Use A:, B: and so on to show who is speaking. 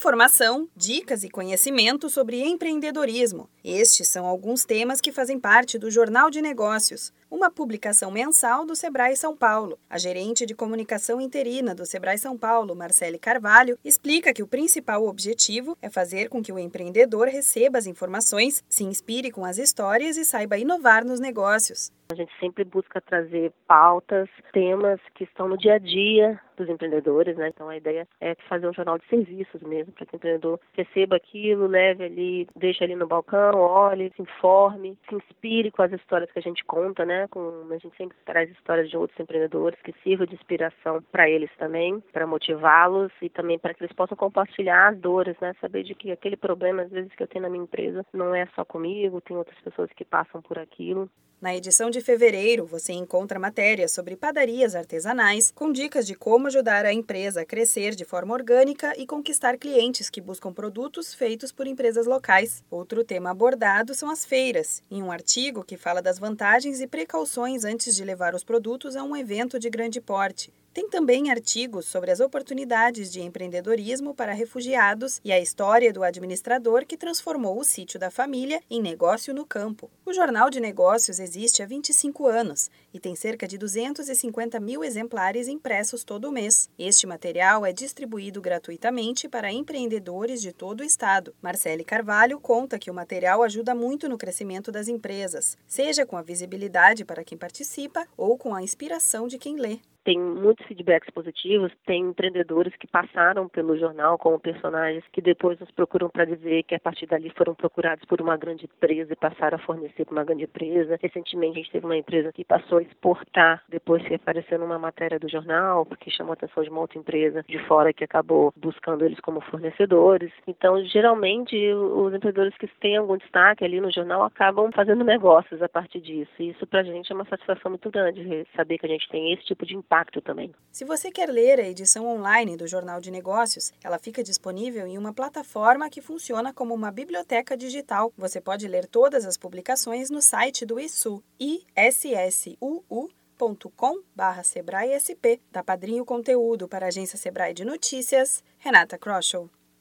A: informação, dicas e conhecimento sobre empreendedorismo. Estes são alguns temas que fazem parte do Jornal de Negócios, uma publicação mensal do Sebrae São Paulo. A gerente de comunicação interina do Sebrae São Paulo, Marcele Carvalho, explica que o principal objetivo é fazer com que o empreendedor receba as informações, se inspire com as histórias e saiba inovar nos negócios.
B: A gente sempre busca trazer pautas, temas que estão no dia a dia dos empreendedores, né? Então a ideia é fazer um jornal de serviços mesmo, para que o empreendedor receba aquilo, leve ali, deixe ali no balcão, olhe, se informe, se inspire com as histórias que a gente conta, né? Com, a gente sempre traz histórias de outros empreendedores que sirva de inspiração para eles também, para motivá-los e também para que eles possam compartilhar as dores, né? Saber de que aquele problema às vezes que eu tenho na minha empresa não é só comigo, tem outras pessoas que passam por aquilo.
A: Na edição de fevereiro, você encontra matérias sobre padarias artesanais, com dicas de como ajudar a empresa a crescer de forma orgânica e conquistar clientes que buscam produtos feitos por empresas locais. Outro tema abordado são as feiras, em um artigo que fala das vantagens e precauções antes de levar os produtos a um evento de grande porte. Tem também artigos sobre as oportunidades de empreendedorismo para refugiados e a história do administrador que transformou o sítio da família em negócio no campo. O Jornal de Negócios existe há 25 anos e tem cerca de 250 mil exemplares impressos todo mês. Este material é distribuído gratuitamente para empreendedores de todo o estado. Marcele Carvalho conta que o material ajuda muito no crescimento das empresas, seja com a visibilidade para quem participa ou com a inspiração de quem lê
B: tem muitos feedbacks positivos, tem empreendedores que passaram pelo jornal como personagens que depois nos procuram para dizer que a partir dali foram procurados por uma grande empresa e passaram a fornecer para uma grande empresa. Recentemente a gente teve uma empresa que passou a exportar depois que apareceu numa matéria do jornal, porque chamou a atenção de uma outra empresa de fora que acabou buscando eles como fornecedores. Então, geralmente, os empreendedores que têm algum destaque ali no jornal acabam fazendo negócios a partir disso. E isso para a gente é uma satisfação muito grande, saber que a gente tem esse tipo de impacto também.
A: Se você quer ler a edição online do Jornal de Negócios, ela fica disponível em uma plataforma que funciona como uma biblioteca digital. Você pode ler todas as publicações no site do ISU, issuu.com SP, da Padrinho Conteúdo para a Agência Sebrae de Notícias, Renata Kroschel.